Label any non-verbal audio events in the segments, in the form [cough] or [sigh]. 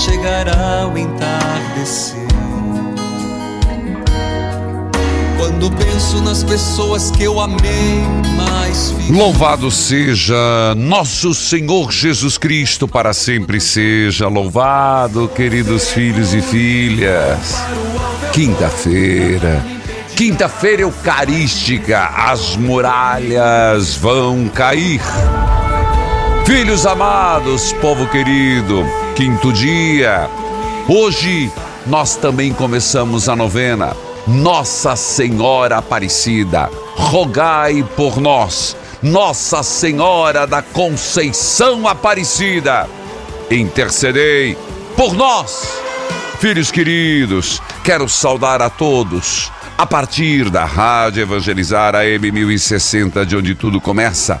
Chegará o entardecer. Quando penso nas pessoas que eu amei mais. Louvado seja nosso Senhor Jesus Cristo, para sempre seja louvado, queridos filhos e filhas. Quinta-feira, quinta-feira eucarística, as muralhas vão cair. Filhos amados, povo querido, quinto dia. Hoje nós também começamos a novena. Nossa Senhora Aparecida, rogai por nós. Nossa Senhora da Conceição Aparecida, intercedei por nós. Filhos queridos, quero saudar a todos. A partir da Rádio Evangelizar AM 1060, de onde tudo começa.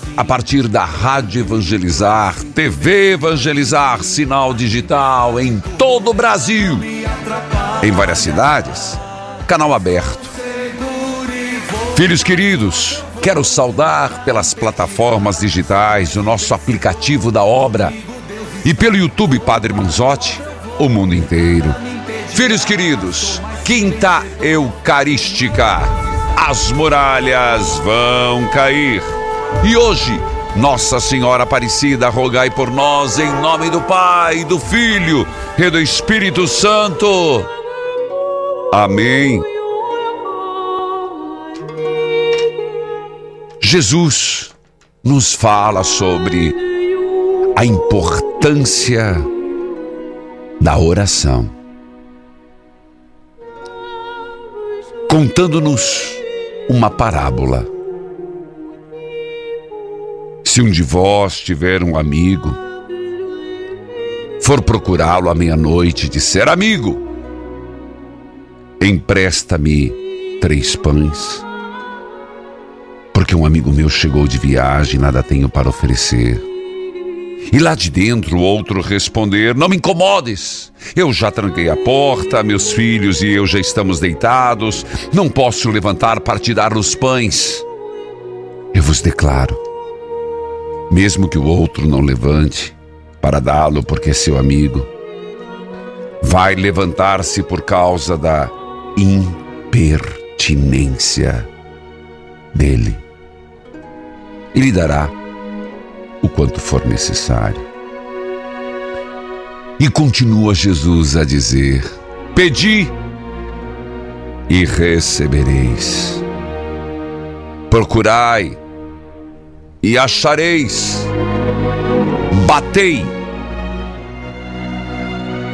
a partir da Rádio Evangelizar, TV Evangelizar, sinal digital em todo o Brasil. Em várias cidades, canal aberto. Filhos queridos, quero saudar pelas plataformas digitais o nosso aplicativo da obra e pelo YouTube Padre Manzotti, o mundo inteiro. Filhos queridos, Quinta Eucarística, as muralhas vão cair. E hoje, Nossa Senhora Aparecida, rogai por nós em nome do Pai, do Filho e do Espírito Santo. Amém. Jesus nos fala sobre a importância da oração, contando-nos uma parábola. Se um de vós tiver um amigo, for procurá-lo à meia-noite e disser: Amigo, empresta-me três pães, porque um amigo meu chegou de viagem e nada tenho para oferecer. E lá de dentro o outro responder: Não me incomodes, eu já tranquei a porta, meus filhos e eu já estamos deitados, não posso levantar para te dar os pães. Eu vos declaro mesmo que o outro não levante para dá-lo porque é seu amigo, vai levantar-se por causa da impertinência dele. E lhe dará o quanto for necessário. E continua Jesus a dizer: Pedi e recebereis. Procurai e achareis. Batei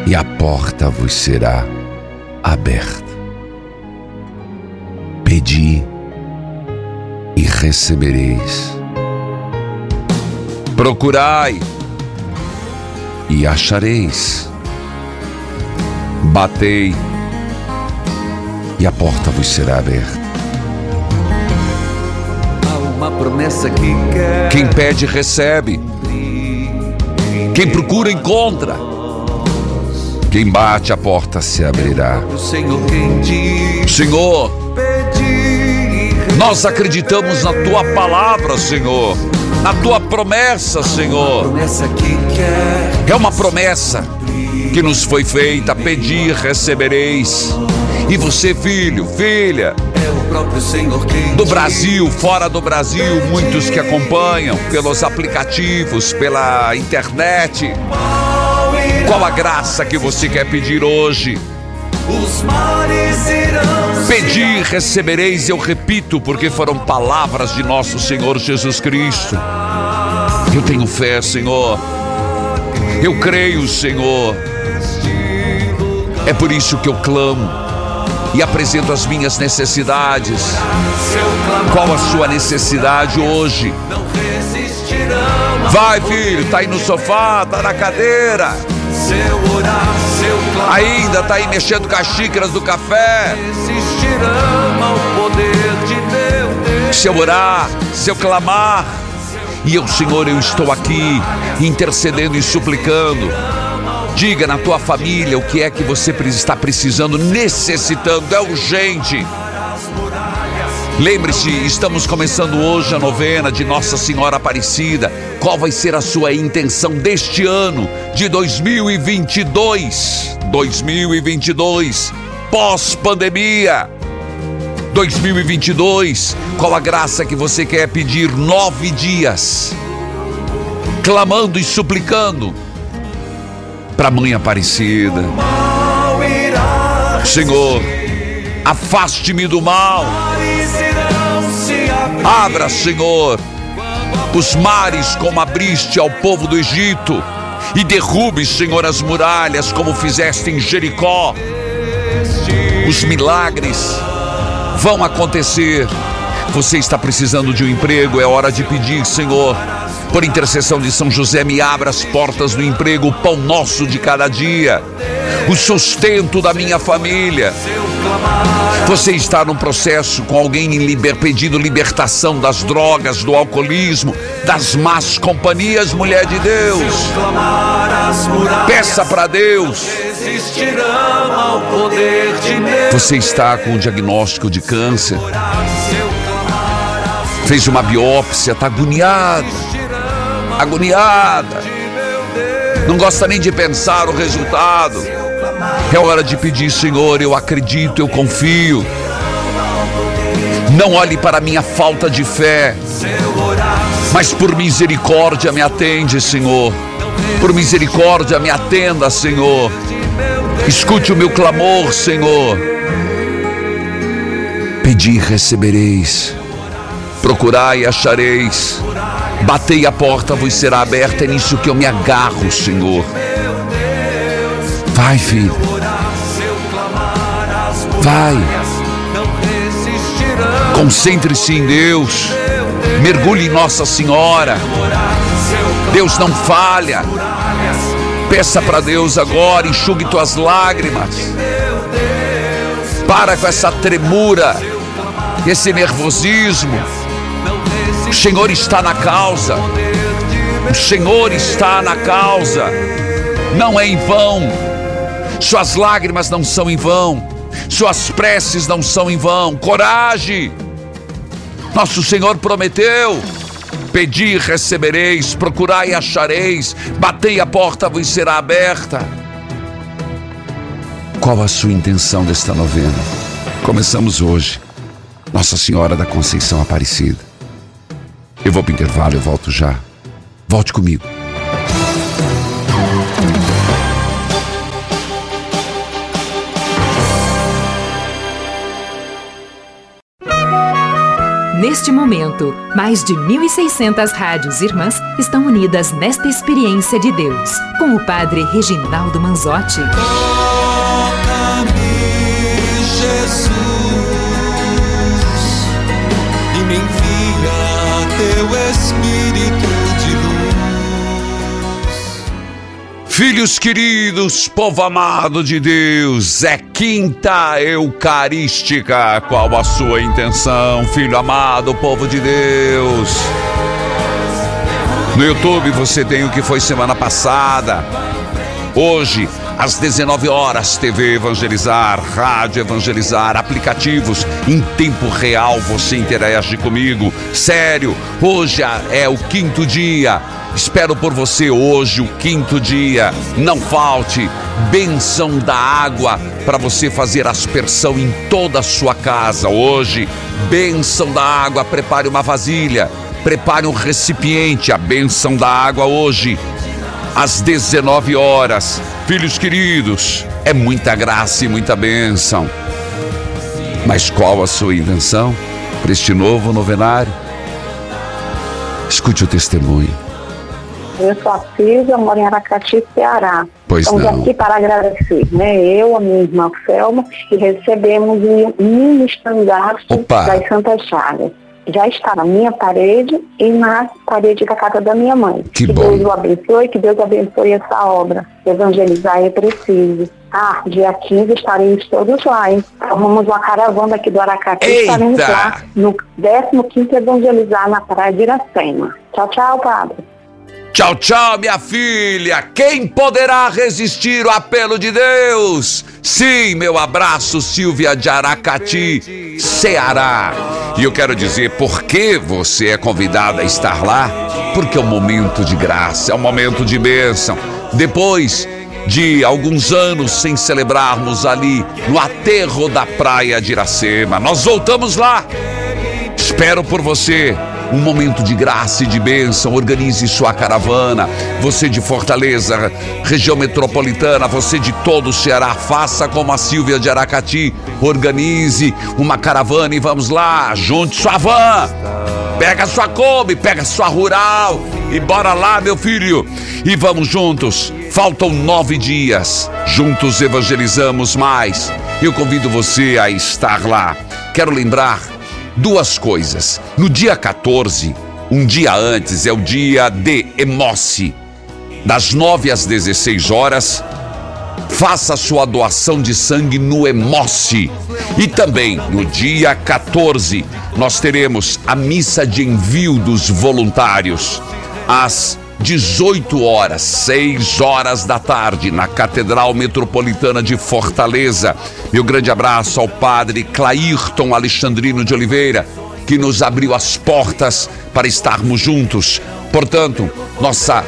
e a porta vos será aberta. Pedi e recebereis. Procurai e achareis. Batei e a porta vos será aberta. Promessa que quer Quem pede, recebe. Quem procura, encontra. Quem bate, a porta se abrirá. Senhor nós acreditamos na tua palavra, Senhor. Na tua promessa, Senhor. É uma promessa que nos foi feita: pedir, recebereis. E você, filho, filha, é o próprio Senhor quem do. Brasil, fora do Brasil, muitos que acompanham pelos aplicativos, pela internet. Qual a graça que você quer pedir hoje? Os mares irão se Pedir, recebereis, eu repito, porque foram palavras de nosso Senhor Jesus Cristo. Eu tenho fé, Senhor. Eu creio, Senhor. É por isso que eu clamo e apresento as minhas necessidades. Qual a sua necessidade hoje? Vai, filho, tá aí no sofá, tá na cadeira. Ainda tá aí mexendo com as xícaras do café. Se eu orar, se eu clamar, e eu, Senhor, eu estou aqui intercedendo e suplicando. Diga na tua família o que é que você está precisando, necessitando, é urgente. Lembre-se, estamos começando hoje a novena de Nossa Senhora Aparecida. Qual vai ser a sua intenção deste ano de 2022? 2022, pós-pandemia. 2022, qual a graça que você quer pedir? Nove dias, clamando e suplicando para Mãe Aparecida. Senhor, afaste-me do mal. Abra, Senhor, os mares como abriste ao povo do Egito. E derrube, Senhor, as muralhas como fizeste em Jericó. Os milagres vão acontecer. Você está precisando de um emprego, é hora de pedir, Senhor. Por intercessão de São José, me abra as portas do emprego, o pão nosso de cada dia, o sustento da minha família. Você está num processo com alguém liber, pedindo libertação das drogas, do alcoolismo, das más companhias, mulher de Deus. Peça para Deus. Você está com um diagnóstico de câncer, fez uma biópsia, está agoniado, agoniada, não gosta nem de pensar o resultado. É hora de pedir, Senhor, eu acredito, eu confio. Não olhe para minha falta de fé, mas por misericórdia me atende, Senhor. Por misericórdia me atenda, Senhor. Escute o meu clamor, Senhor. Pedi e recebereis. Procurai e achareis. Batei a porta, vos será aberta. É nisso que eu me agarro, Senhor. Vai, filho. Vai. Concentre-se em Deus. Mergulhe em Nossa Senhora. Deus não falha. Peça para Deus agora, enxugue tuas lágrimas. Para com essa tremura, esse nervosismo. O Senhor está na causa. O Senhor está na causa. Não é em vão. Suas lágrimas não são em vão. Suas preces não são em vão. Coragem. Nosso Senhor prometeu: Pedi, recebereis, procurai e achareis, batei a porta, vos será aberta. Qual a sua intenção desta novena? Começamos hoje, Nossa Senhora da Conceição Aparecida. Eu vou para o intervalo, eu volto já. Volte comigo. Neste momento, mais de 1.600 rádios irmãs estão unidas nesta experiência de Deus, com o Padre Reginaldo Manzotti. Filhos queridos, povo amado de Deus, é quinta eucarística. Qual a sua intenção, filho amado, povo de Deus? No YouTube você tem o que foi semana passada. Hoje, às 19 horas, TV Evangelizar, Rádio Evangelizar, aplicativos em tempo real, você interage comigo. Sério, hoje é o quinto dia Espero por você hoje, o quinto dia. Não falte benção da água para você fazer aspersão em toda a sua casa. Hoje, benção da água. Prepare uma vasilha, prepare um recipiente. A benção da água hoje, às 19 horas. Filhos queridos, é muita graça e muita bênção. Mas qual a sua intenção para este novo novenário? Escute o testemunho. Eu sou a Císia, moro em Aracati, Ceará. Pois Estamos não. aqui para agradecer, né? Eu, a minha irmã Selma, e recebemos um mini estandarte das Santas Chagas. Já está na minha parede e na parede da casa da minha mãe. Que que. Deus o abençoe, que Deus abençoe essa obra. Evangelizar é preciso. Ah, dia 15 estaremos todos lá, hein? Formamos uma caravana aqui do Aracati e Eita! estaremos lá no 15º Evangelizar na Praia de Iracema. Tchau, tchau, padre. Tchau, tchau, minha filha. Quem poderá resistir o apelo de Deus? Sim, meu abraço, Silvia de Aracati, Ceará. E eu quero dizer por que você é convidada a estar lá? Porque é um momento de graça, é um momento de bênção. Depois de alguns anos sem celebrarmos ali no aterro da praia de Iracema, nós voltamos lá. Espero por você. Um momento de graça e de bênção. Organize sua caravana. Você de Fortaleza, região metropolitana, você de todo o Ceará, faça como a Silvia de Aracati. Organize uma caravana e vamos lá. Junte sua van. Pega sua Kombi, pega sua Rural e bora lá, meu filho. E vamos juntos. Faltam nove dias. Juntos evangelizamos mais. Eu convido você a estar lá. Quero lembrar duas coisas. No dia 14, um dia antes, é o dia de Emoce. Das 9 às 16 horas, faça sua doação de sangue no Emoce. E também no dia 14, nós teremos a missa de envio dos voluntários. Às 18 horas, 6 horas da tarde, na Catedral Metropolitana de Fortaleza. Meu grande abraço ao padre Clairton Alexandrino de Oliveira, que nos abriu as portas para estarmos juntos. Portanto, nossa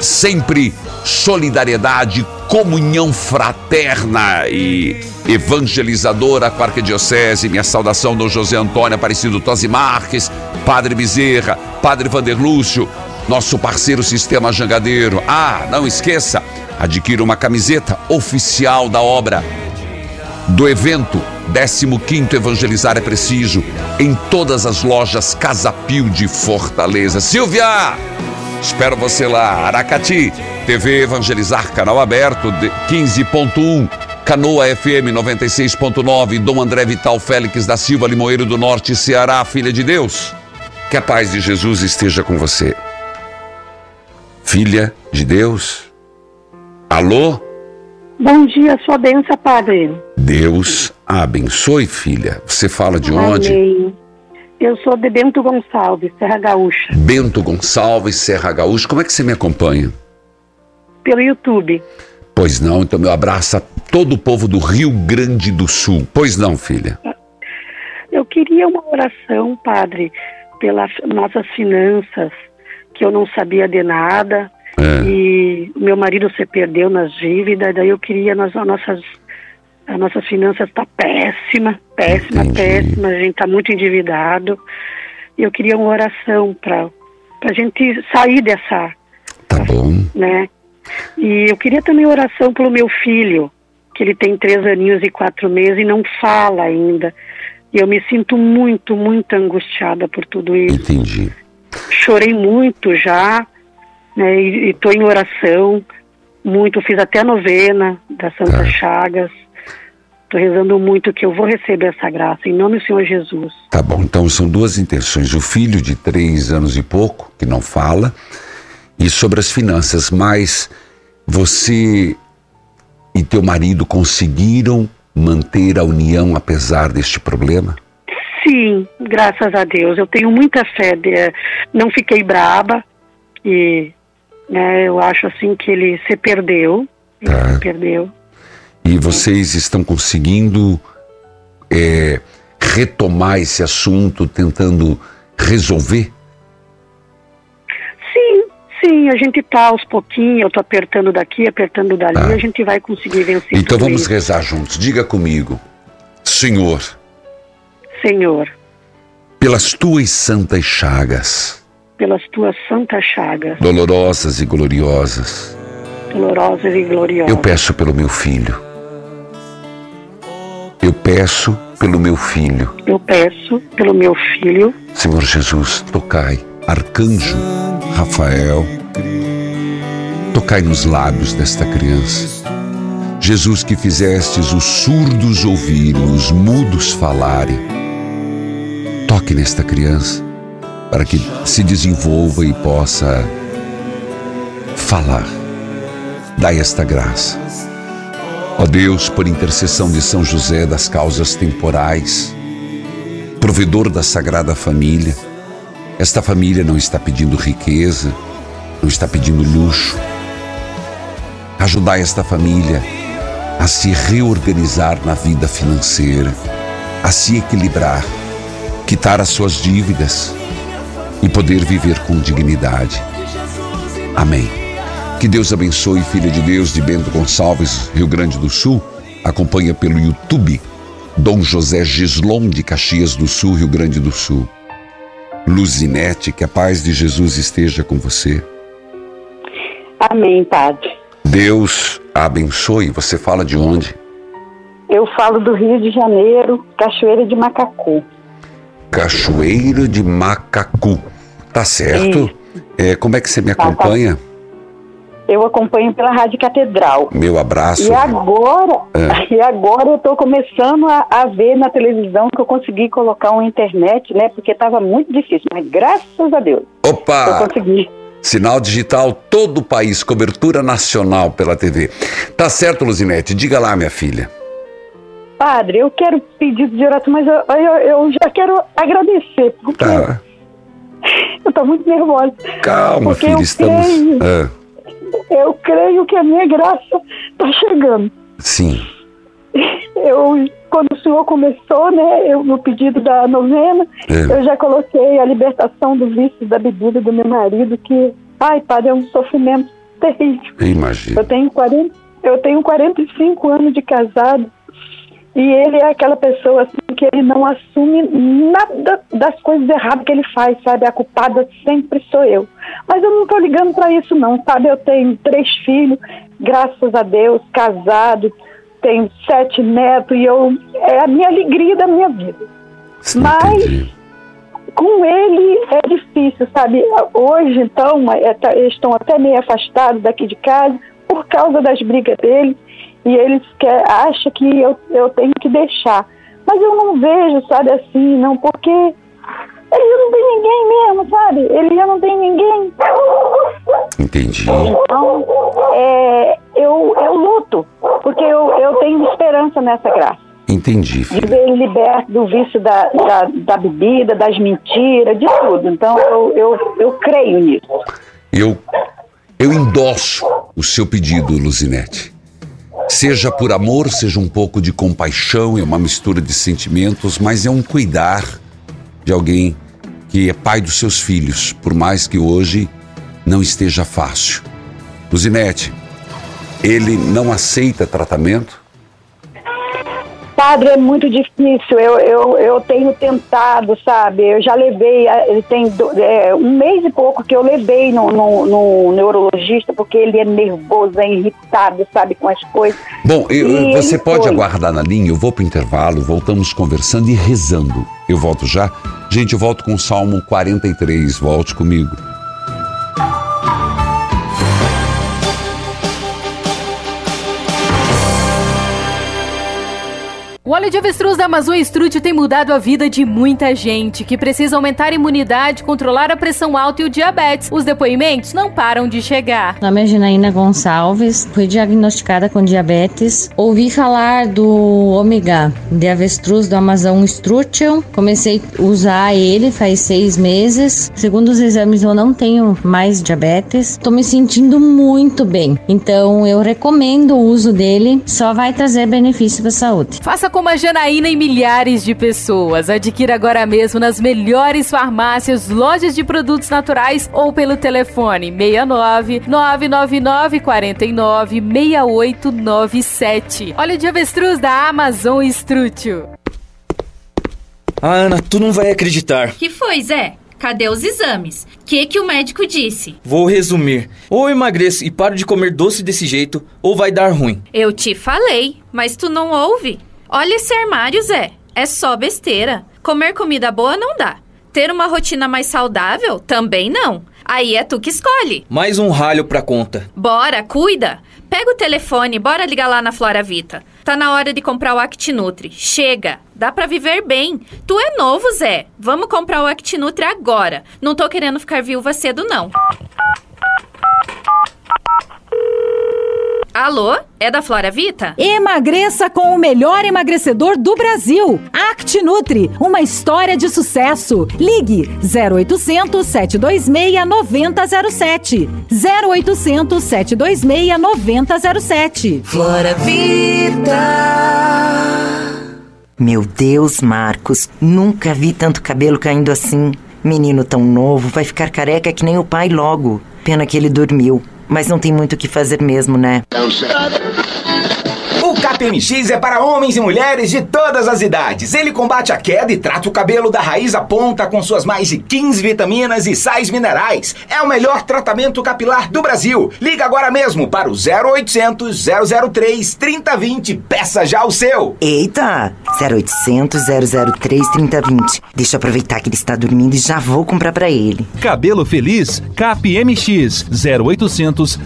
sempre solidariedade, comunhão fraterna e evangelizadora com a Arquidiocese. Minha saudação, Dom José Antônio Aparecido Tosi Marques, Padre Bezerra, Padre Vanderlúcio, nosso parceiro Sistema Jangadeiro. Ah, não esqueça, adquira uma camiseta oficial da obra do evento 15 Evangelizar é Preciso em todas as lojas Casa Pio de Fortaleza. Silvia, espero você lá. Aracati, TV Evangelizar, canal aberto, de 15.1. Canoa FM 96.9, Dom André Vital Félix da Silva Limoeiro do Norte, Ceará, filha de Deus. Que a paz de Jesus esteja com você. Filha de Deus. Alô? Bom dia, sua benção, padre. Deus abençoe, filha. Você fala de onde? Amém. Eu sou de Bento Gonçalves, Serra Gaúcha, Bento Gonçalves, Serra Gaúcha. Como é que você me acompanha? pelo YouTube. Pois não, então meu abraço a todo o povo do Rio Grande do Sul. Pois não, filha. Eu queria uma oração, padre, pelas nossas finanças, que eu não sabia de nada. É. E meu marido se perdeu nas dívidas, daí eu queria nas as nossas as nossas finanças tá péssima, péssima, Entendi. péssima, a gente tá muito endividado. E eu queria uma oração para a gente sair dessa, Tá bom. né? E eu queria também oração pelo meu filho, que ele tem três aninhos e quatro meses e não fala ainda. E eu me sinto muito, muito angustiada por tudo isso. Entendi. Chorei muito já, né? E estou em oração, muito. Fiz até a novena da Santa Tá. Chagas. Estou rezando muito que eu vou receber essa graça, em nome do Senhor Jesus. Tá bom. Então são duas intenções. O filho de três anos e pouco, que não fala, e sobre as finanças. Mas Você e teu marido conseguiram manter a união apesar deste problema? Sim, graças a Deus. Eu tenho muita fé. De, não fiquei braba e né, eu acho assim que ele se perdeu. Ele Tá. se perdeu. E vocês estão conseguindo é, retomar esse assunto, tentando resolver? Sim, sim, a gente tá aos pouquinhos, eu tô apertando daqui, apertando dali, Tá. a gente vai conseguir vencer Então vamos isso. rezar juntos. Diga comigo, Senhor, Senhor, pelas tuas santas chagas, pelas tuas santas chagas, dolorosas e gloriosas, dolorosas e gloriosas. eu peço pelo meu filho. Eu peço pelo meu filho. Eu peço pelo meu filho, Senhor Jesus, tocai, Arcanjo Rafael, tocai nos lábios desta criança. Jesus, que fizestes os surdos ouvirem, os mudos falarem, toque nesta criança para que se desenvolva e possa falar. Dai esta graça. Ó Deus, por intercessão de São José das causas temporais, provedor da Sagrada Família, esta família não está pedindo riqueza, não está pedindo luxo. Ajudai esta família a se reorganizar na vida financeira, a se equilibrar, quitar as suas dívidas e poder viver com dignidade. Amém. Que Deus abençoe, filha de Deus de Bento Gonçalves, Rio Grande do Sul. Acompanha pelo YouTube Dom José Gislon de Caxias do Sul, Rio Grande do Sul. Luzinete, que a paz de Jesus esteja com você. Amém, Padre. Deus abençoe. Você fala de onde? Eu falo do Rio de Janeiro, Cachoeira de Macacu. Cachoeira de Macacu. Tá certo? É, como é que você me Tá, tá. acompanha? Eu acompanho pela Rádio Catedral. Meu abraço. E agora, [laughs] e agora eu estou começando a, a ver na televisão que eu consegui colocar uma internet, né? Porque estava muito difícil, mas graças a Deus eu Opa! consegui. Sinal digital, todo o país, cobertura nacional pela TV. Tá certo, Luzinete? Diga lá, minha filha. Padre, eu quero pedir de oração, mas eu, eu, eu já quero agradecer, porque Tá. [laughs] eu estou muito nervosa. Calma, filha, eu estamos. creio. Ah, Eu creio que a minha graça está chegando. sim. [laughs] Eu, quando o senhor começou, né, eu, no pedido da novena, É. eu já coloquei a libertação do vício da bebida do meu marido, que, ai, padre, é um sofrimento terrível. Eu imagino. Eu tenho, 40, eu tenho 45 anos de casado e ele é aquela pessoa assim, que ele não assume nada das coisas erradas que ele faz, sabe? A culpada sempre sou eu. Mas eu não estou ligando para isso não, sabe? Eu tenho três filhos, graças a Deus, casado, tenho sete netos e eu é a minha alegria da minha vida. Sim, Mas- entendi. Com ele é difícil, sabe? Hoje, então, é, tá- eles estão até meio afastados daqui de casa por causa das brigas dele e eles quer, acham que eu, eu tenho que deixar. Mas eu não vejo, sabe, assim, não, porque ele já não tem ninguém mesmo, sabe? Ele já não tem ninguém. Entendi. Então, é, eu, eu luto, porque eu, eu tenho esperança nessa graça Entendi, de filha. ver ele liberto do vício da, da, da bebida, das mentiras, de tudo. Então eu, eu, eu creio nisso. Eu, eu endosso o seu pedido, Luzinete. Seja por amor, seja um pouco de compaixão, é uma mistura de sentimentos, mas é um cuidar de alguém que é pai dos seus filhos, por mais que hoje não esteja fácil. Luzinete, ele não aceita tratamento? Padre, é muito difícil. Eu, eu, eu tenho tentado, sabe? Eu já levei, eh, ele tem é, um mês e pouco que eu levei no, no, no neurologista, porque ele é nervoso, é irritado, sabe, com as coisas. Bom, eu- você pode foi. aguardar na linha, eu vou para o intervalo, voltamos conversando e rezando. Eu volto já. Gente, eu volto com o Salmo 43, volte comigo. O óleo de avestruz da Amazon Strut tem mudado a vida de muita gente que precisa aumentar a imunidade, controlar a pressão alta e o diabetes. Os depoimentos não param de chegar. Meu nome é Janaína Gonçalves, fui diagnosticada com diabetes. Ouvi falar do ômega de avestruz do Amazon Strutium. Comecei a usar ele faz seis meses. Segundo os exames, eu não tenho mais diabetes. Estou me sentindo muito bem. Então, eu recomendo o uso dele. Só vai trazer benefício para a saúde. Faça como a Janaína e milhares de pessoas. Adquira agora mesmo nas melhores farmácias, lojas de produtos naturais ou pelo telefone 69 999 49 6897. Olha de avestruz da Amazon Estrútil. Ah, Ana, tu não vai acreditar. Que foi, Zé? Cadê os exames? Que que o médico disse? Vou resumir. Ou emagreço e paro de comer doce desse jeito, ou vai dar ruim. Eu te falei, mas tu não ouve. Olha esse armário, Zé. É só besteira. Comer comida boa não dá. Ter uma rotina mais saudável também não. Aí é tu que escolhe. Mais um ralho pra conta. Bora, cuida. Pega o telefone, bora ligar lá na Flora Vita. Tá na hora de comprar o ActiNutri. Chega. Dá pra viver bem. Tu é novo, Zé. Vamos comprar o ActiNutri agora. Não tô querendo ficar viúva cedo, não. Alô? É da Flora Vita? Emagreça com o melhor emagrecedor do Brasil. ActiNutri, uma história de sucesso. Ligue 0800 726 9007. 0800 726 9007. Flora Vida. Meu Deus, Marcos, nunca vi tanto cabelo caindo assim. Menino tão novo, vai ficar careca que nem o pai logo. Pena que ele dormiu. Mas não tem muito o que fazer mesmo, né? O KPMX é para homens e mulheres de todas as idades. Ele combate a queda e trata o cabelo da raiz à ponta com suas mais de 15 vitaminas e sais minerais. É o melhor tratamento capilar do Brasil. Liga agora mesmo para o 0800 003 3020. Peça já o seu. Eita! 0800 003 3020. Deixa eu aproveitar que ele está dormindo e já vou comprar para ele. Cabelo Feliz, KPMX 0800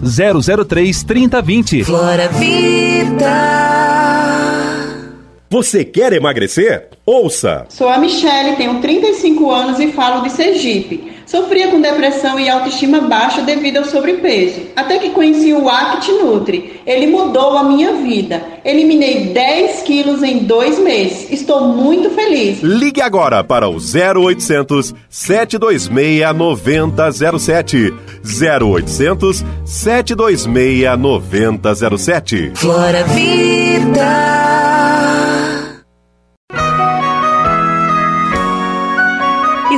003 3020. Flora Vida. Você quer emagrecer? Ouça! Sou a Michele, tenho 35 anos e falo de Sergipe. Sofria com depressão e autoestima baixa devido ao sobrepeso. Até que conheci o Act Nutri. Ele mudou a minha vida. Eliminei 10 quilos em dois meses. Estou muito feliz. Ligue agora para o 0800 726 9007. 0800 726 9007. Flora Vida.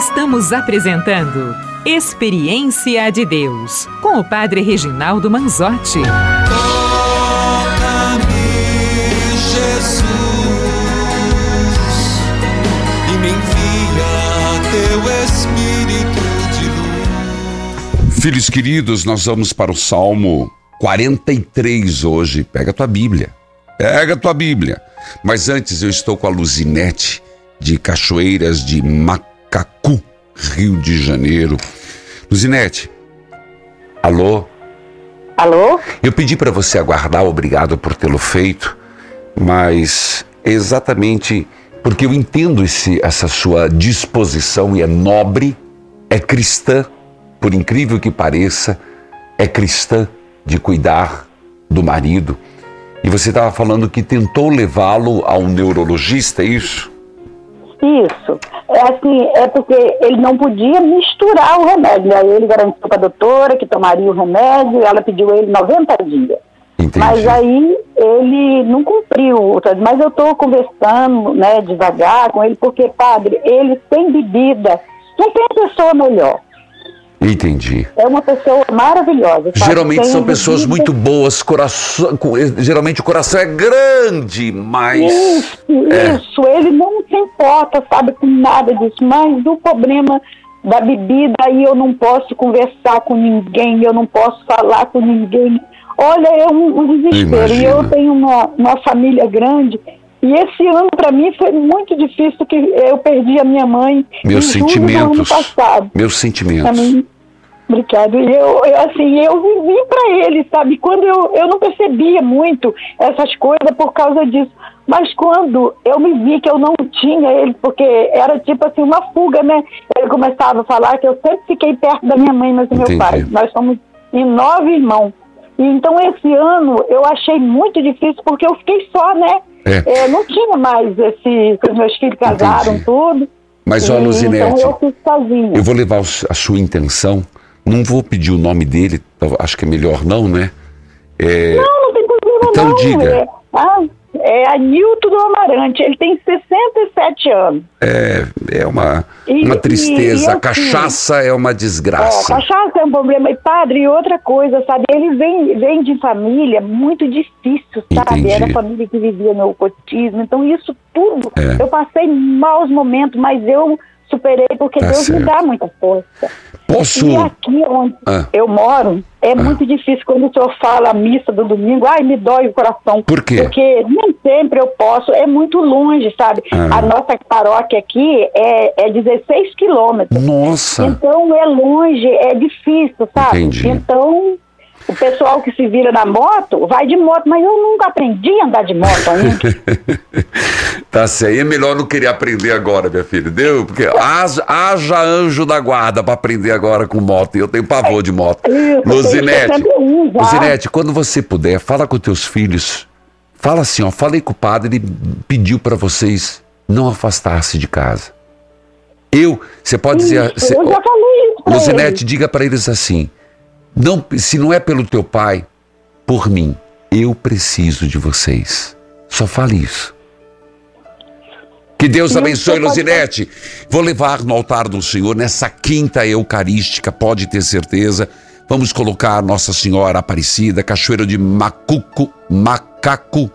Estamos apresentando Experiência de Deus com o Padre Reginaldo Manzotti. Toca-me, Jesus, e me envia teu Espírito de luz. Filhos queridos, nós vamos para o Salmo 43 hoje. Pega a tua Bíblia. Pega a tua Bíblia. Mas antes eu estou com a Luzinete de Cachoeiras de Macacu, Rio de Janeiro. Luzinete. Alô? Alô? Eu pedi para você aguardar, obrigado por tê-lo feito, mas exatamente porque eu entendo esse, essa sua disposição e é nobre, é cristã, por incrível que pareça, é cristã de cuidar do marido. E você estava falando que tentou levá-lo a um neurologista, é isso? Isso. É assim, é porque ele não podia misturar o remédio. Aí ele garantiu para a doutora que tomaria o remédio, ela pediu ele 90 dias. Entendi. Mas aí ele não cumpriu. Mas eu estou conversando, né, devagar com ele, porque, padre, ele tem bebida. Não tem pessoa melhor. Entendi. É uma pessoa maravilhosa. Geralmente são pessoas bebida- muito boas, coração, co- geralmente o coração é grande, mas Isso, É. isso. Ele não se importa, sabe, com nada disso. Mas o problema da bebida, aí eu não posso conversar com ninguém, eu não posso falar com ninguém. Olha, é um, um desespero. E eu tenho uma, uma família grande. E esse ano, para mim, foi muito difícil, porque eu perdi a minha mãe meus sentimentos, passado. meus sentimentos. mim, Obrigado. E eu, eu, assim, eu vivi para ele, sabe? Quando eu, eu não percebia muito essas coisas por causa disso. Mas quando eu me vi que eu não tinha ele, porque era tipo assim, uma fuga, né? Ele começava a falar que eu sempre fiquei perto da minha mãe, mas do meu pai. Nós somos em nove irmãos. E então esse ano eu achei muito difícil porque eu fiquei só, né? É. É, não tinha mais esse. Os meus filhos casaram, tudo. Mas, ó, E, Luzinete, Então eu fiz sozinha. Eu vou levar a sua intenção. Não vou pedir o nome dele, eu acho que é melhor não, né? É, Não, não tem problema Então não. diga. É, ah, é Anilton do Amarante, ele tem 67 anos. é, é uma, E- uma e- tristeza. e a assim, cachaça é uma É, desgraça. cachaça é um problema. E padre, e outra coisa, sabe? Ele vem, vem de família muito difícil, sabe? Entendi. Era a família que vivia no ocultismo. Então, isso tudo, É. eu passei maus momentos, mas eu superei porque Tá Deus me certo. dá muita força. Posso. E aqui onde Ah. eu moro, é muito difícil quando o senhor fala a missa do domingo, ai, me dói o coração. Por quê? Porque nem sempre eu posso, é muito longe, sabe? Ah. A nossa paróquia aqui é, é 16 quilômetros. Nossa! Então é longe, é difícil, sabe? Entendi. Então, o pessoal que se vira na moto, vai de moto, mas eu nunca aprendi a andar de moto ainda. [laughs] Tá certo. E é melhor não querer aprender agora, minha filha, deu? Porque haja, haja anjo da guarda pra aprender agora com moto. E eu tenho pavor de moto. Isso, Luzinete. Luzinete, quando você puder, fala com teus filhos. Fala assim, ó. Falei com o padre, ele pediu pra vocês não afastar-se de casa. Eu, você pode dizer. Isso, você- eu já falei isso Luzinete, diga pra eles assim: não, se não é pelo teu pai, por mim, eu preciso de vocês. Só fale isso. Que Deus abençoe, Luzinete. Vou levar no altar do Senhor nessa quinta eucarística, pode ter certeza. Vamos colocar Nossa Senhora Aparecida, Cachoeira de Macuco, Macaco.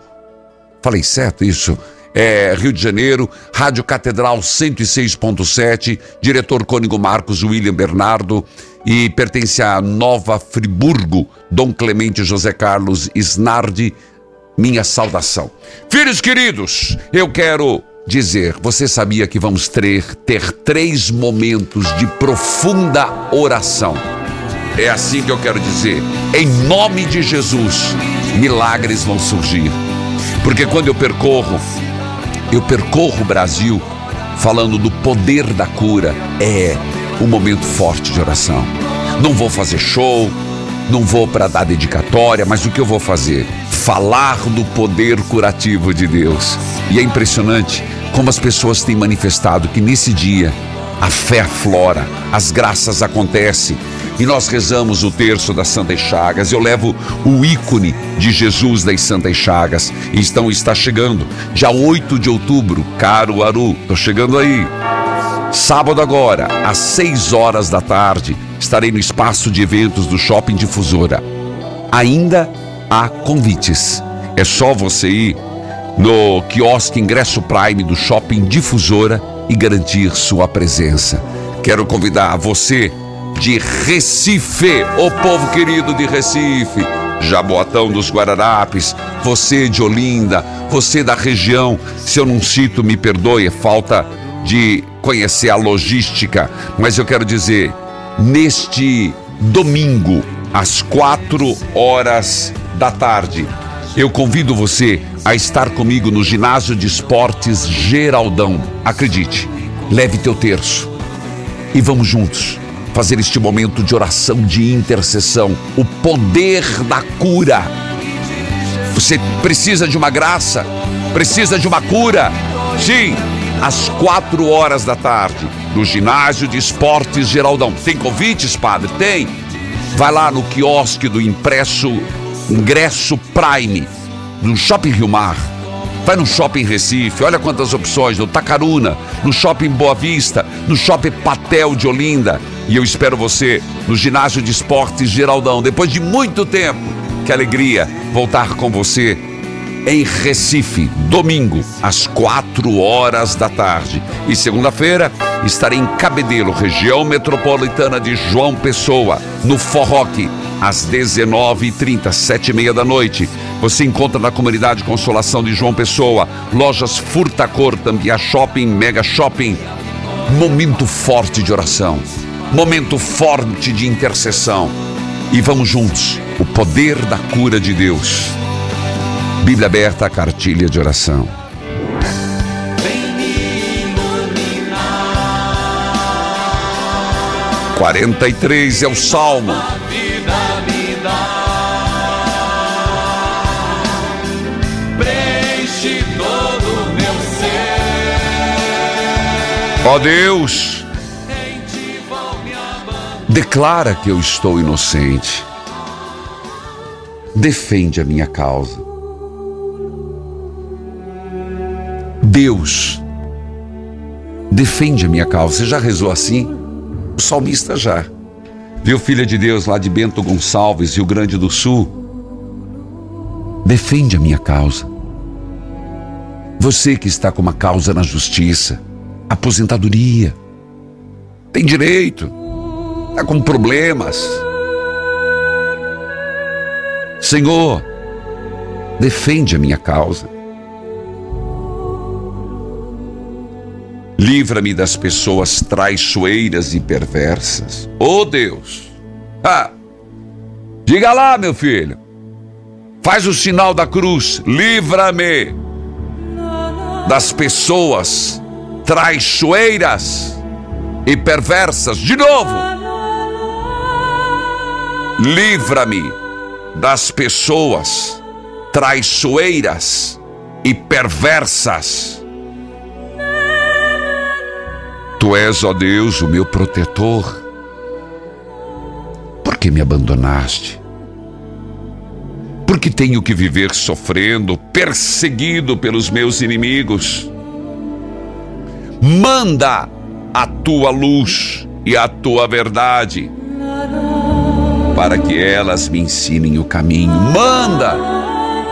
Falei certo isso? É, Rio de Janeiro, Rádio Catedral 106.7, diretor Cônigo Marcos William Bernardo e pertence a Nova Friburgo, Dom Clemente José Carlos Snardi, minha saudação. Filhos queridos, eu quero dizer, você sabia que vamos ter, ter três momentos de profunda oração? É assim que eu quero dizer. Em nome de Jesus, milagres vão surgir. Porque quando eu percorro, eu percorro o Brasil falando do poder da cura, é um momento forte de oração. Não vou fazer show, não vou para dar dedicatória, mas o que eu vou fazer? Falar do poder curativo de Deus. E é impressionante como as pessoas têm manifestado que nesse dia a fé aflora, as graças acontecem. E nós rezamos o terço das Santas Chagas. Eu levo o ícone de Jesus das Santas Chagas. Então está chegando, dia 8 de outubro, caro Aru, tô chegando aí. Sábado agora, às 6 horas da tarde, estarei no espaço de eventos do Shopping Difusora. Ainda há convites. É só você ir no quiosque Ingresso Prime do Shopping Difusora e garantir sua presença. Quero convidar você de Recife, o povo querido de Recife, Jaboatão dos Guararapes, você de Olinda, você da região, se eu não cito, me perdoe, é falta de conhecer a logística, mas eu quero dizer, neste domingo, às quatro horas da tarde, eu convido você a estar comigo no ginásio de esportes Geraldão. Acredite, leve teu terço e vamos juntos fazer este momento de oração, de intercessão, o poder da cura. Você precisa de uma graça, precisa de uma cura. Sim, às quatro horas da tarde, no ginásio de esportes Geraldão. Tem convites, padre? Tem. Vai lá no quiosque do impresso Ingresso Prime, no Shopping Rio Mar. Vai no Shopping Recife, olha quantas opções, no Tacaruna, no Shopping Boa Vista, no Shopping Patel de Olinda. E eu espero você no Ginásio de Esportes Geraldão. Depois de muito tempo, que alegria voltar com você em Recife, domingo, às quatro horas da tarde. E segunda-feira estarei em Cabedelo, região metropolitana de João Pessoa, no Forroque, às 19h30, sete e meia da noite. Você encontra na comunidade Consolação de João Pessoa, lojas Furtacor, Tambia Shopping, Mega Shopping. Momento forte de oração. momento forte de intercessão. E vamos juntos, o poder da cura de Deus. Bíblia aberta, a cartilha de oração. Quarenta e três é o salmo. Preenche todo o meu ser. Ó Deus, declara que eu estou inocente. Defende a minha causa. Deus, defende a minha causa. Você já rezou assim? O salmista já. Viu, filha de Deus, lá de Bento Gonçalves, Rio Grande do Sul? Defende a minha causa. Você que está com uma causa na justiça, aposentadoria, tem direito, está com problemas. Senhor, defende a minha causa. Livra-me das pessoas traiçoeiras e perversas. Oh Deus! Ah! Diga lá, meu filho. Faz o sinal da cruz. Livra-me das pessoas traiçoeiras e perversas. De novo. Livra-me das pessoas traiçoeiras e perversas. Tu és, ó Deus, o meu protetor. Por que me abandonaste? Porque tenho que viver sofrendo, perseguido pelos meus inimigos. Manda a tua luz e a tua verdade, para que elas me ensinem o caminho. Manda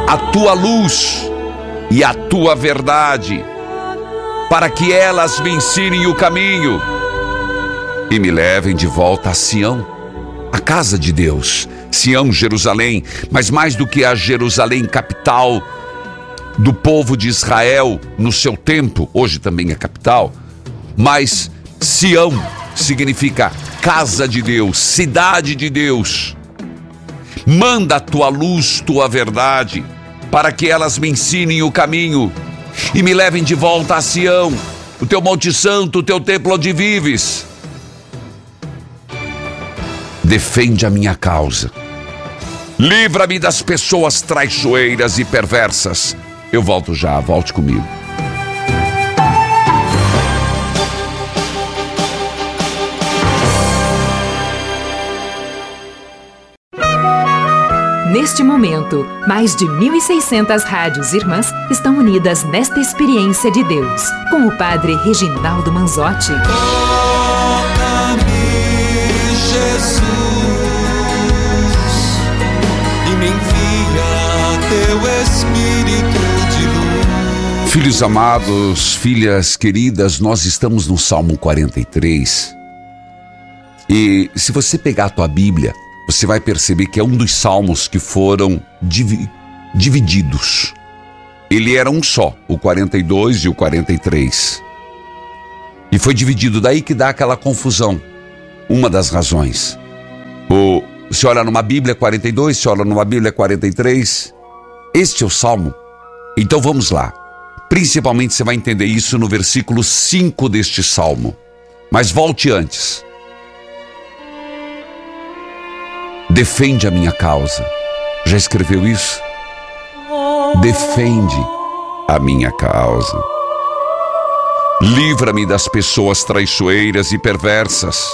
a tua luz e a tua verdade, para que elas me ensinem o caminho e me levem de volta a Sião, a casa de Deus. Sião, Jerusalém, mas mais do que a Jerusalém capital do povo de Israel no seu tempo, hoje também é capital, mas Sião significa casa de Deus, cidade de Deus. Manda a tua luz, tua verdade, para que elas me ensinem o caminho e me levem de volta a Sião, o teu Monte Santo, o teu templo onde vives. Defende a minha causa. Livra-me das pessoas traiçoeiras e perversas. Eu volto já, volte comigo. Neste momento, mais de 1.600 rádios irmãs estão unidas nesta experiência de Deus, com o Padre Reginaldo Manzotti. Toca-me, Jesus, e me envia teu Espírito de luz. Filhos amados, filhas queridas, nós estamos no Salmo 43. E se você pegar a tua Bíblia, você vai perceber que é um dos salmos que foram divi divididos. Ele era um só, o 42 e o 43. E foi dividido, daí que dá aquela confusão. Uma das razões. O, se olha numa Bíblia 42, se olha numa Bíblia 43. Este é o salmo. Então vamos lá. Principalmente você vai entender isso no versículo 5 deste salmo. Mas volte antes. Defende a minha causa. Já escreveu isso? Defende a minha causa. Livra-me das pessoas traiçoeiras e perversas.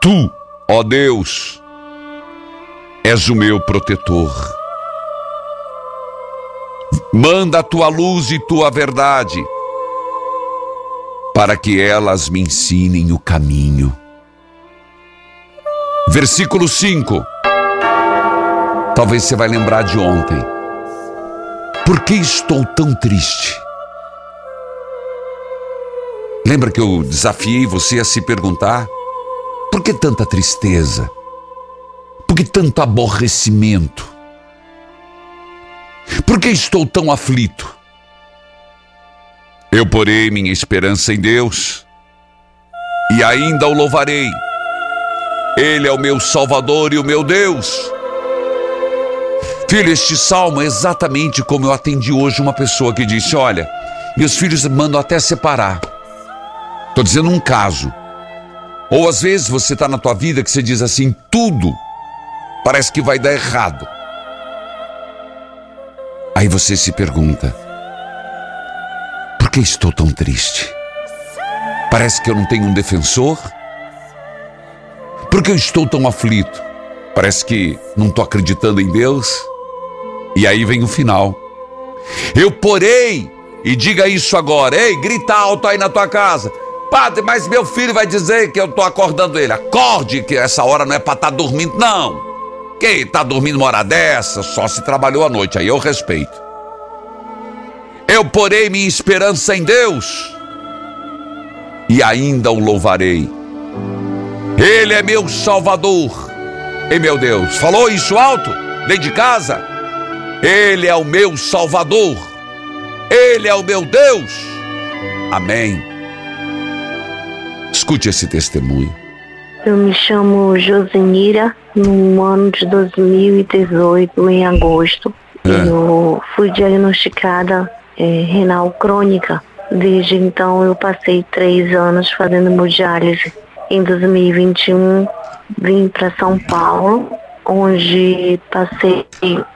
Tu, ó Deus, és o meu protetor. Manda a tua luz e tua verdade, para que elas me ensinem o caminho. Versículo 5. Talvez você vai lembrar de ontem. Por que estou tão triste? Lembra que eu desafiei você a se perguntar: por que tanta tristeza? Por que tanto aborrecimento? Por que estou tão aflito? Eu porei minha esperança em Deus. e ainda o louvarei. Ele é o meu Salvador e o meu Deus. Filho, este salmo é exatamente como eu atendi hoje uma pessoa que disse: Olha, meus filhos mandam até separar. Estou dizendo um caso. Ou às vezes você está na tua vida que você diz assim: tudo parece que vai dar errado. Aí você se pergunta: por que estou tão triste? Parece que eu não tenho um defensor? Por que eu estou tão aflito? Parece que não estou acreditando em Deus? E aí vem o final. Eu porei, e diga isso agora, ei, grita alto aí na tua casa. Padre, mas meu filho vai dizer que eu estou acordando ele. Acorde, que essa hora não é para estar tá dormindo, não. Quem está dormindo uma hora dessa só se trabalhou à noite, aí eu respeito. Eu porei minha esperança em Deus e ainda o louvarei. Ele é meu Salvador e meu Deus. Falou isso alto, dentro de casa? Ele é o meu Salvador. Ele é o meu Deus. Amém. Escute esse testemunho. Eu me chamo Josenira. No ano de 2018, em agosto, é. eu fui diagnosticada é, renal crônica. Desde então, eu passei três anos fazendo hemodiálise. Em 2021, vim para São Paulo onde passei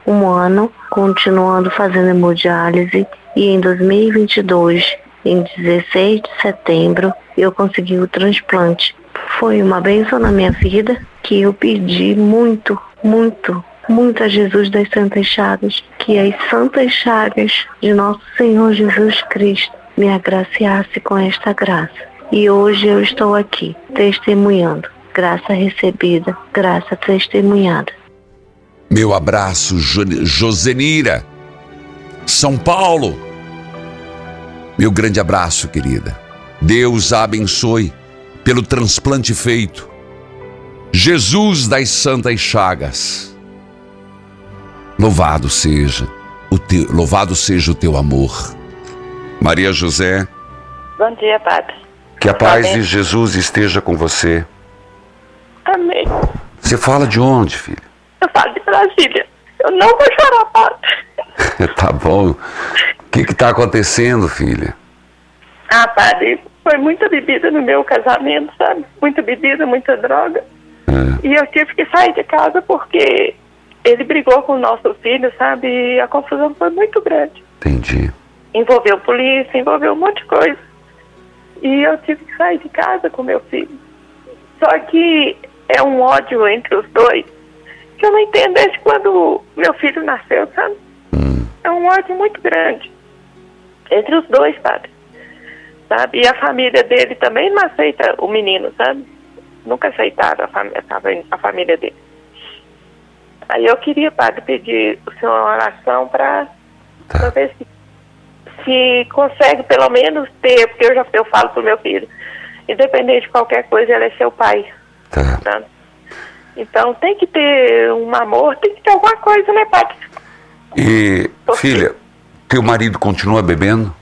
um ano continuando fazendo hemodiálise e em 2022, em 16 de setembro, eu consegui o transplante. Foi uma bênção na minha vida que eu pedi muito, muito, muito a Jesus das Santas Chagas, que as Santas Chagas de nosso Senhor Jesus Cristo me agraciasse com esta graça. E hoje eu estou aqui, testemunhando graça recebida, graça testemunhada. Meu abraço, Josenira, São Paulo. Meu grande abraço, querida. Deus a abençoe pelo transplante feito. Jesus das Santas Chagas. Louvado seja o teu, louvado seja o teu amor. Maria José. Bom dia, Padre. Que a paz de Jesus esteja com você. Amém. Você fala de onde, filha? Eu falo de Brasília. Eu não vou chorar, padre. [laughs] tá bom. O que que tá acontecendo, filha? Ah, padre, foi muita bebida no meu casamento, sabe? Muita bebida, muita droga. É. E eu tive que sair de casa porque ele brigou com o nosso filho, sabe? E a confusão foi muito grande. Entendi. Envolveu polícia, envolveu um monte de coisa. E eu tive que sair de casa com meu filho. Só que é um ódio entre os dois que eu não entendo desde quando meu filho nasceu, sabe? Hum. É um ódio muito grande entre os dois, padre. Sabe? E a família dele também não aceita o menino, sabe? Nunca aceitaram a, fam a família dele. Aí eu queria, padre, pedir o senhor uma oração para tá. ver se, se consegue pelo menos ter, porque eu já eu falo pro meu filho, independente de qualquer coisa, ele é seu pai. Tá. Tá? Então tem que ter um amor, tem que ter alguma coisa, né, padre? E, Porque... filha, teu marido continua bebendo?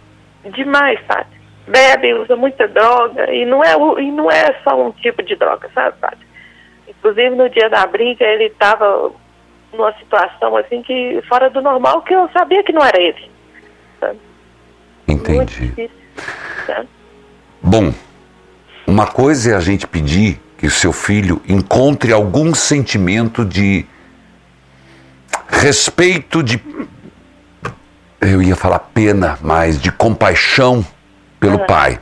Demais, padre. Bebe, usa muita droga e não é, e não é só um tipo de droga, sabe, padre? Inclusive no dia da briga ele estava numa situação assim que fora do normal que eu sabia que não era ele. Entendi. Difícil, Bom, uma coisa é a gente pedir que o seu filho encontre algum sentimento de respeito, de. Eu ia falar pena, mas de compaixão pelo uhum. pai.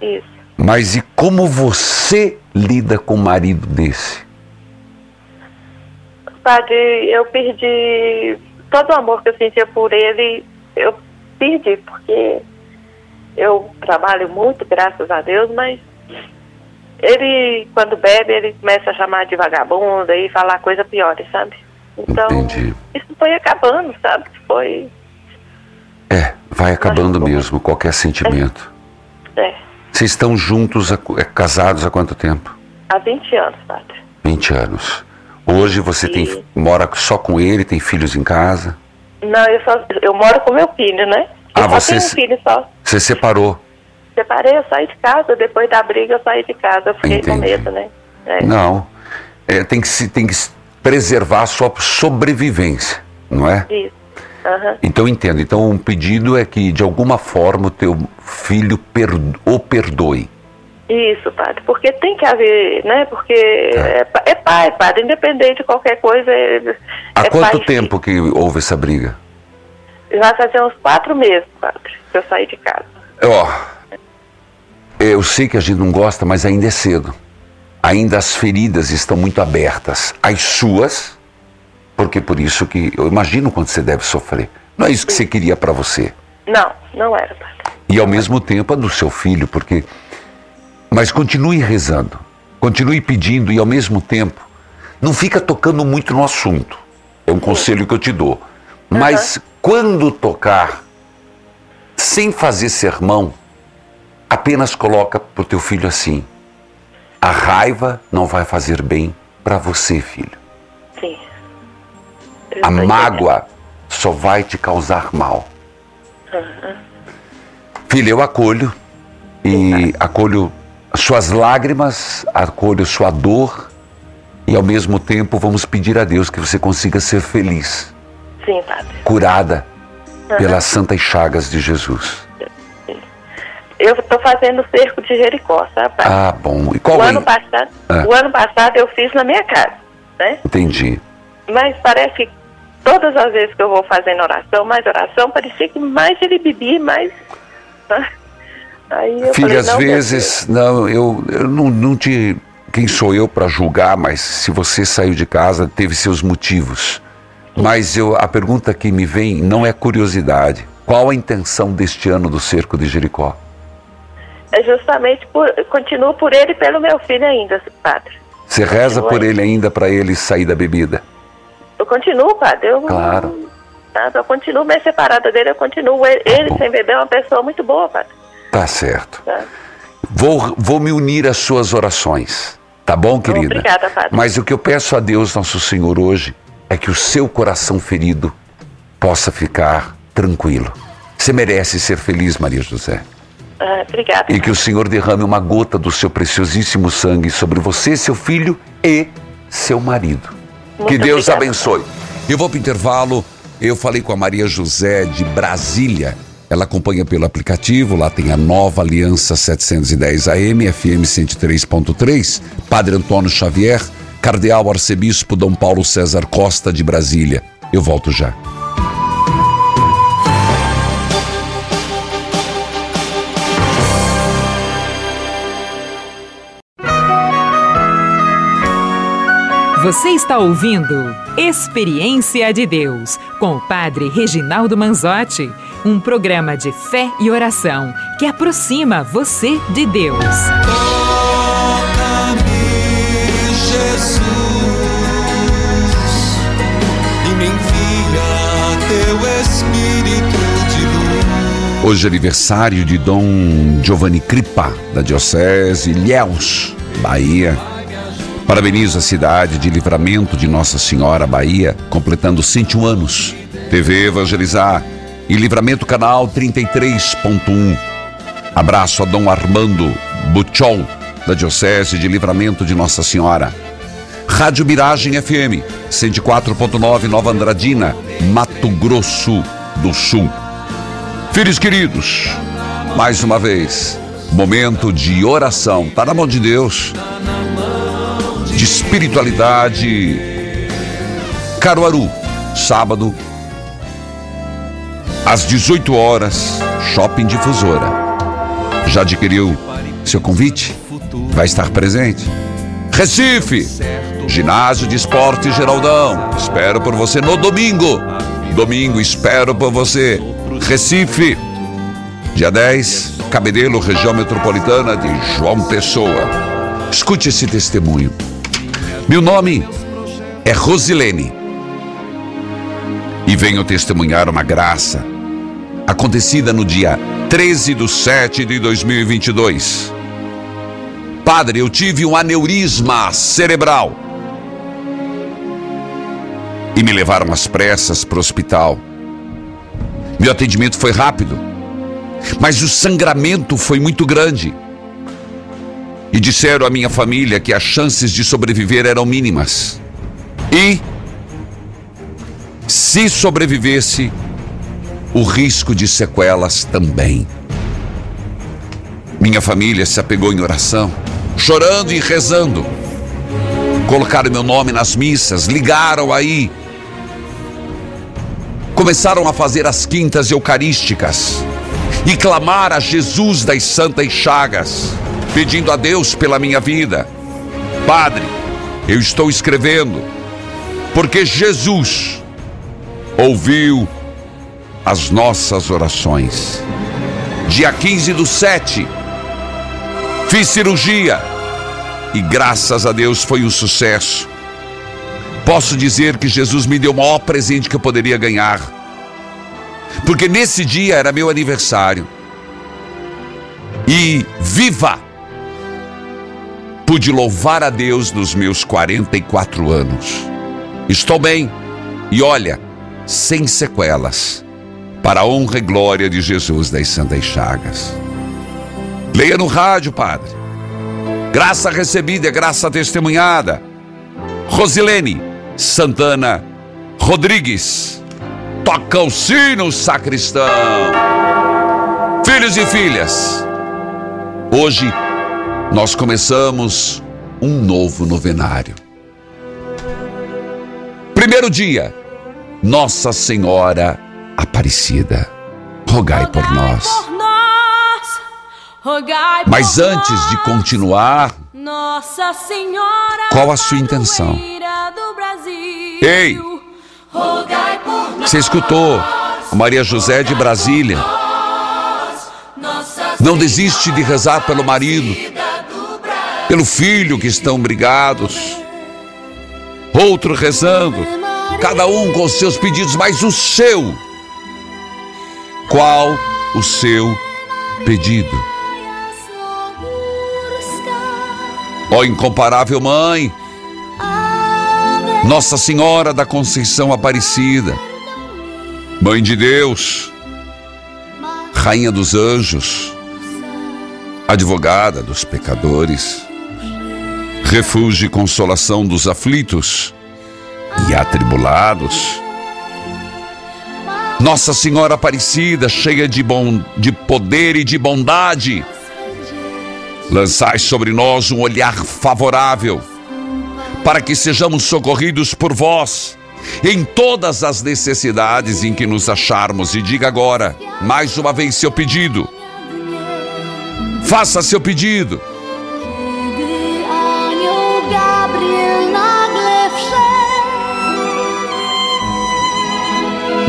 Isso. Mas e como você lida com um marido desse? Padre, eu perdi todo o amor que eu sentia por ele, eu perdi, porque eu trabalho muito, graças a Deus, mas ele, quando bebe, ele começa a chamar de vagabunda e falar coisa pior, sabe? Então, Entendi. isso foi acabando, sabe? Foi. É, vai acabando mesmo, qualquer sentimento. É. é. Vocês estão juntos, é, casados há quanto tempo? Há 20 anos, padre. 20 anos. Hoje você e... tem, mora só com ele, tem filhos em casa? Não, eu, só, eu moro com meu filho, né? Eu ah, você, um filho só. Você separou? separei, eu saí de casa. Depois da briga, eu saí de casa. Eu fiquei com Entendi. medo, né? É. Não. É, tem, que se, tem que se preservar a sua sobrevivência, não é? Isso. Aham. Então entendo. Então um pedido é que de alguma forma o teu filho per, o perdoe. Isso, padre. Porque tem que haver, né? Porque é, pa- é pai, padre. Independente de qualquer coisa. É, Há é quanto pai, tempo que houve essa briga? Vai fazer uns quatro meses, padre, que eu saí de casa. Ó, eu sei que a gente não gosta, mas ainda é cedo. Ainda as feridas estão muito abertas. As suas, porque por isso que eu imagino quanto você deve sofrer. Não é isso que você queria para você. Não, não era, padre. E ao mesmo tempo a do seu filho, porque. Mas continue rezando, continue pedindo e ao mesmo tempo não fica tocando muito no assunto. É um conselho que eu te dou. Mas quando tocar, sem fazer sermão, apenas coloca pro teu filho assim: a raiva não vai fazer bem para você, filho. Sim. A mágoa só vai te causar mal. Aham. Filha, eu acolho e acolho suas lágrimas, acolho sua dor e ao mesmo tempo vamos pedir a Deus que você consiga ser feliz, Sim, padre. curada Aham. pelas santas chagas de Jesus. Eu estou fazendo o cerco de Jericó, sabe, padre? Ah, bom. E qual o é? ano passado, Ah. o ano passado eu fiz na minha casa, né? Entendi. Mas parece que todas as vezes que eu vou fazendo oração, mais oração, parecia que mais ele bebia, mais. Aí eu Filha, às vezes, não, eu, eu não, não te. Quem sou eu para julgar, mas se você saiu de casa, teve seus motivos. Mas eu, a pergunta que me vem não é curiosidade. Qual a intenção deste ano do cerco de Jericó? É justamente por. Continuo por ele e pelo meu filho ainda, padre. Você reza por ele ainda para ele sair da bebida? Eu continuo, padre. Eu, Claro. sabe, eu continuo bem separada dele, eu continuo. Ele, ele sem beber é uma pessoa muito boa, padre. Tá certo. Tá? Vou, vou me unir às suas orações. Tá bom, querida? Obrigada, padre. Mas o que eu peço a Deus, nosso Senhor, hoje, é que o seu coração ferido possa ficar tranquilo. Você merece ser feliz, Maria José. Ah, obrigada. E que o Senhor derrame uma gota do seu preciosíssimo sangue sobre você, seu filho e seu marido. Muito que Deus obrigada. abençoe. Eu vou para o intervalo. Eu falei com a Maria José de Brasília. Ela acompanha pelo aplicativo, lá tem a nova Aliança 710 AM, FM 103.3, Padre Antônio Xavier, Cardeal Arcebispo Dom Paulo César Costa de Brasília. Eu volto já. Você está ouvindo Experiência de Deus com o Padre Reginaldo Manzotti, um programa de fé e oração que aproxima você de Deus. Jesus, e me envia teu Espírito de luz. Hoje é aniversário de Dom Giovanni Cripa, da Diocese Ilhéus, Bahia. Parabenizo a cidade de Livramento de Nossa Senhora, Bahia, completando 101 anos. TV Evangelizar e Livramento Canal 33.1. Abraço a Dom Armando Buchol, da Diocese de Livramento de Nossa Senhora. Rádio Miragem FM, 104.9 Nova Andradina, Mato Grosso do Sul. Filhos queridos, mais uma vez, momento de oração. Tá na mão de Deus. De espiritualidade. Caruaru, sábado, às 18 horas, Shopping Difusora. Já adquiriu seu convite? Vai estar presente? Recife, Ginásio de Esporte Geraldão. Espero por você no domingo. Domingo, espero por você. Recife, dia 10, Cabedelo, região metropolitana de João Pessoa. Escute esse testemunho. Meu nome é Rosilene e venho testemunhar uma graça acontecida no dia 13 de 7 de 2022. Padre, eu tive um aneurisma cerebral e me levaram às pressas para o hospital. Meu atendimento foi rápido. Mas o sangramento foi muito grande. E disseram à minha família que as chances de sobreviver eram mínimas. E, se sobrevivesse, o risco de sequelas também. Minha família se apegou em oração, chorando e rezando. Colocaram meu nome nas missas, ligaram aí. Começaram a fazer as quintas eucarísticas e clamar a Jesus das Santas Chagas, pedindo a Deus pela minha vida. Padre, eu estou escrevendo, porque Jesus ouviu as nossas orações. Dia 15 do 7, fiz cirurgia e graças a Deus foi um sucesso. Posso dizer que Jesus me deu o maior presente que eu poderia ganhar. Porque nesse dia era meu aniversário. E viva! Pude louvar a Deus nos meus 44 anos. Estou bem. E olha, sem sequelas para a honra e glória de Jesus das Santas Chagas. Leia no rádio, Padre. Graça recebida graça testemunhada. Rosilene Santana Rodrigues. Toca o sino, sacristão. Filhos e filhas, hoje nós começamos um novo novenário. Primeiro dia, Nossa Senhora Aparecida, rogai por nós. Mas antes de continuar, Nossa Senhora qual a sua intenção? Ei, você escutou a Maria José de Brasília? Não desiste de rezar pelo marido, pelo filho que estão brigados. Outro rezando, cada um com os seus pedidos, mas o seu qual o seu pedido? Ó oh, incomparável mãe, Nossa Senhora da Conceição Aparecida, Mãe de Deus, Rainha dos Anjos, Advogada dos pecadores, Refúgio e consolação dos aflitos e atribulados, nossa Senhora Aparecida, cheia de, bom, de poder e de bondade, lançai sobre nós um olhar favorável, para que sejamos socorridos por vós em todas as necessidades em que nos acharmos. E diga agora, mais uma vez, seu pedido. Faça seu pedido.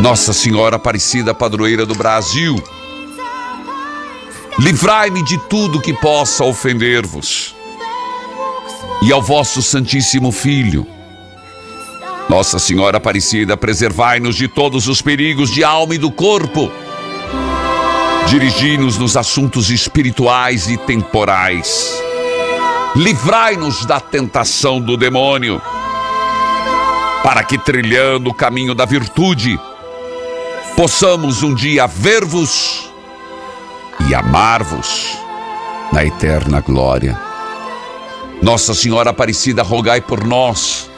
Nossa Senhora Aparecida, padroeira do Brasil, livrai-me de tudo que possa ofender-vos e ao vosso Santíssimo Filho. Nossa Senhora Aparecida, preservai-nos de todos os perigos de alma e do corpo. Dirigi-nos nos assuntos espirituais e temporais. Livrai-nos da tentação do demônio, para que, trilhando o caminho da virtude, possamos um dia ver-vos e amar-vos na eterna glória. Nossa Senhora Aparecida, rogai por nós.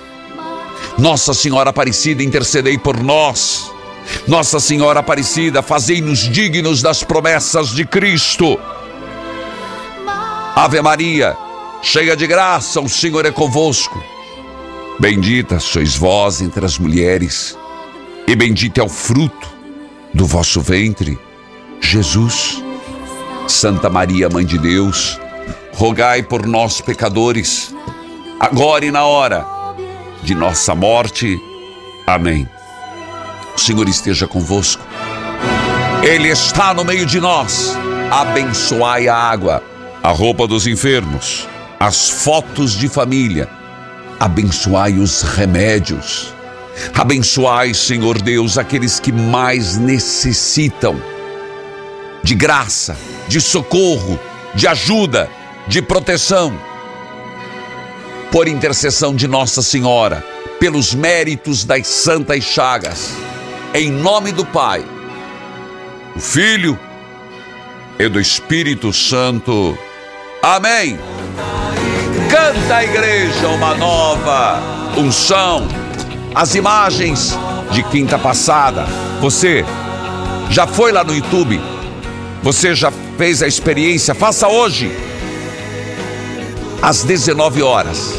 Nossa Senhora Aparecida, intercedei por nós. Nossa Senhora Aparecida, fazei-nos dignos das promessas de Cristo. Ave Maria, cheia de graça, o Senhor é convosco. Bendita sois vós entre as mulheres, e bendito é o fruto do vosso ventre, Jesus. Santa Maria, Mãe de Deus, rogai por nós, pecadores, agora e na hora de nossa morte. Amém. O Senhor esteja convosco. Ele está no meio de nós. Abençoai a água, a roupa dos enfermos, as fotos de família. Abençoai os remédios Abençoai, Senhor Deus, aqueles que mais necessitam de graça, de socorro, de ajuda, de proteção. Por intercessão de Nossa Senhora, pelos méritos das Santas Chagas, em nome do Pai, do Filho e do Espírito Santo. Amém. Canta a igreja uma nova unção. As imagens de quinta passada. Você já foi lá no YouTube? Você já fez a experiência? Faça hoje. Às 19 horas.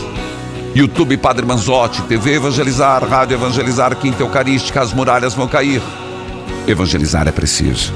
YouTube Padre Manzotti, TV Evangelizar, Rádio Evangelizar, Quinta Eucarística, as muralhas vão cair. Evangelizar é preciso.